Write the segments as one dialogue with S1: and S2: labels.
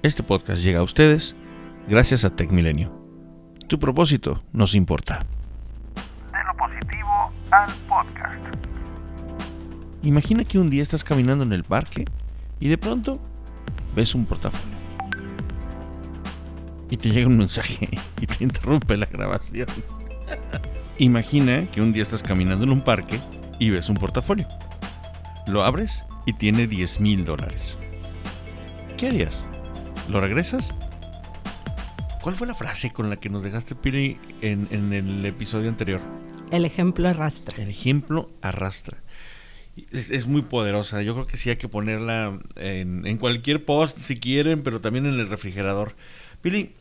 S1: Este podcast llega a ustedes gracias a TecMilenio. Tu propósito nos importa.
S2: De lo positivo al podcast.
S1: Imagina que un día estás caminando en el parque y de pronto ves un portafolio. Y te llega un mensaje y te interrumpe la grabación. Imagina que un día estás caminando en un parque y ves un portafolio. Lo abres y tiene 10 mil dólares. ¿Qué harías? ¿Lo regresas? ¿Cuál fue la frase con la que nos dejaste, Piri, en, en el episodio anterior?
S3: El ejemplo arrastra.
S1: El ejemplo arrastra. Es, es muy poderosa. Yo creo que sí hay que ponerla en, en cualquier post si quieren, pero también en el refrigerador. Pili,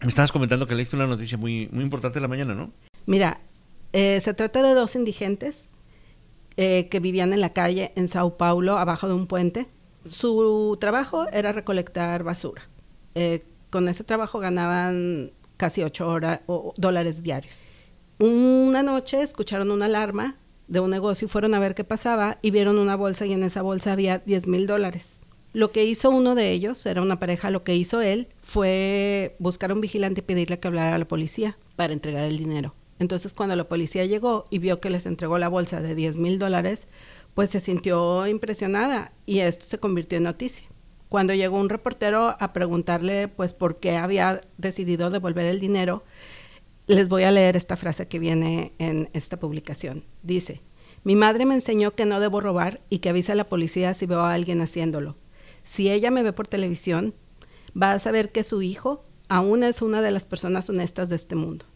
S1: me estabas comentando que leíste una noticia muy, muy importante de la mañana, ¿no?
S3: Mira, eh, se trata de dos indigentes eh, que vivían en la calle en Sao Paulo, abajo de un puente. Su trabajo era recolectar basura. Eh, con ese trabajo ganaban casi 8 horas, o, dólares diarios. Una noche escucharon una alarma de un negocio y fueron a ver qué pasaba y vieron una bolsa y en esa bolsa había 10 mil dólares. Lo que hizo uno de ellos, era una pareja, lo que hizo él fue buscar a un vigilante y pedirle que hablara a la policía para entregar el dinero. Entonces cuando la policía llegó y vio que les entregó la bolsa de 10 mil dólares, pues se sintió impresionada y esto se convirtió en noticia. Cuando llegó un reportero a preguntarle pues por qué había decidido devolver el dinero, les voy a leer esta frase que viene en esta publicación. Dice, mi madre me enseñó que no debo robar y que avise a la policía si veo a alguien haciéndolo. Si ella me ve por televisión, va a saber que su hijo aún es una de las personas honestas de este mundo.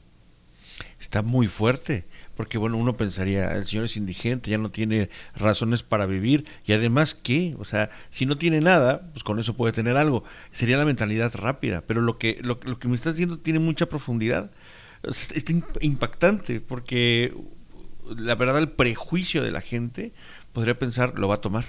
S1: Está muy fuerte, porque bueno, uno pensaría, el señor es indigente, ya no tiene razones para vivir, y además, ¿qué? O sea, si no tiene nada, pues con eso puede tener algo. Sería la mentalidad rápida, pero lo que, lo, lo que me estás diciendo tiene mucha profundidad. Es, es impactante, porque la verdad, el prejuicio de la gente podría pensar, lo va a tomar.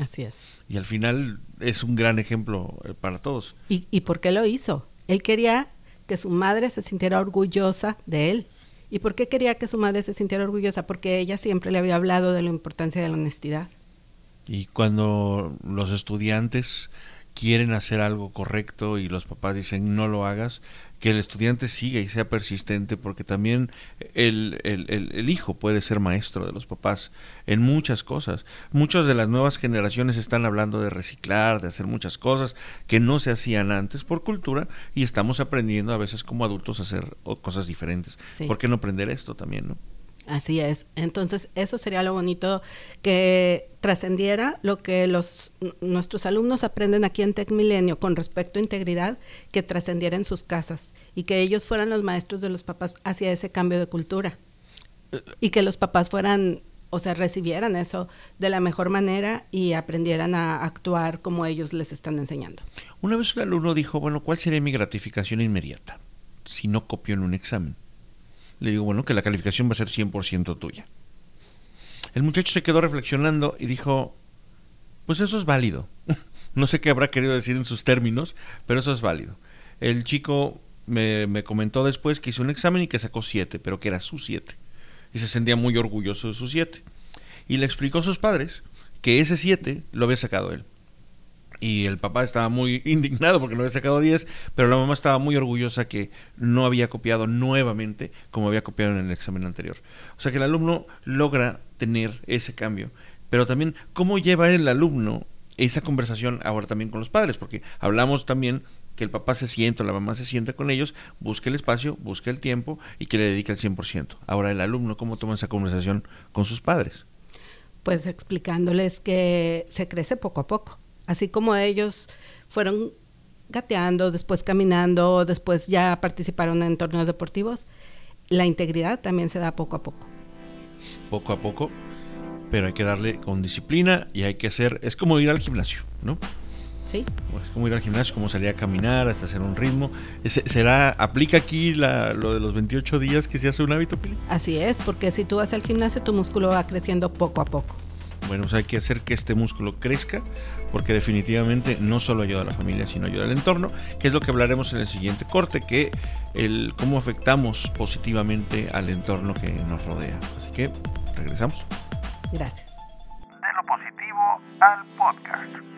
S3: Así es.
S1: Y al final es un gran ejemplo eh, para todos.
S3: ¿Y, ¿Y por qué lo hizo? Él quería que su madre se sintiera orgullosa de él. ¿Y por qué quería que su madre se sintiera orgullosa? Porque ella siempre le había hablado de la importancia de la honestidad.
S1: Y cuando los estudiantes quieren hacer algo correcto y los papás dicen no lo hagas, que el estudiante siga y sea persistente, porque también el, el, el, el, hijo puede ser maestro de los papás en muchas cosas. Muchas de las nuevas generaciones están hablando de reciclar, de hacer muchas cosas que no se hacían antes por cultura y estamos aprendiendo a veces como adultos a hacer cosas diferentes. Sí. ¿Por qué no aprender esto también, no?
S3: Así es. Entonces, eso sería lo bonito que trascendiera lo que los nuestros alumnos aprenden aquí en Tec Milenio con respecto a integridad, que trascendiera en sus casas y que ellos fueran los maestros de los papás hacia ese cambio de cultura. Y que los papás fueran, o sea, recibieran eso de la mejor manera y aprendieran a actuar como ellos les están enseñando.
S1: Una vez un alumno dijo, bueno, ¿cuál sería mi gratificación inmediata si no copio en un examen? Le digo, bueno, que la calificación va a ser 100% tuya. El muchacho se quedó reflexionando y dijo, pues eso es válido. no sé qué habrá querido decir en sus términos, pero eso es válido. El chico me, me comentó después que hizo un examen y que sacó 7, pero que era su 7. Y se sentía muy orgulloso de su 7. Y le explicó a sus padres que ese 7 lo había sacado él. Y el papá estaba muy indignado porque no había sacado 10, pero la mamá estaba muy orgullosa que no había copiado nuevamente como había copiado en el examen anterior. O sea que el alumno logra tener ese cambio. Pero también, ¿cómo lleva el alumno esa conversación ahora también con los padres? Porque hablamos también que el papá se sienta, la mamá se sienta con ellos, busque el espacio, busque el tiempo y que le dedique el 100%. Ahora el alumno, ¿cómo toma esa conversación con sus padres?
S3: Pues explicándoles que se crece poco a poco así como ellos fueron gateando, después caminando, después ya participaron en torneos deportivos, la integridad también se da poco a poco.
S1: Poco a poco, pero hay que darle con disciplina y hay que hacer, es como ir al gimnasio, ¿no?
S3: Sí.
S1: Es como ir al gimnasio, como salir a caminar, hasta hacer un ritmo. ¿Será, aplica aquí la, lo de los 28 días que se hace un hábito, Pili?
S3: Así es, porque si tú vas al gimnasio, tu músculo va creciendo poco a poco.
S1: Bueno, pues hay que hacer que este músculo crezca, porque definitivamente no solo ayuda a la familia, sino ayuda al entorno, que es lo que hablaremos en el siguiente corte, que el cómo afectamos positivamente al entorno que nos rodea. Así que regresamos.
S3: Gracias.
S2: De lo positivo al podcast.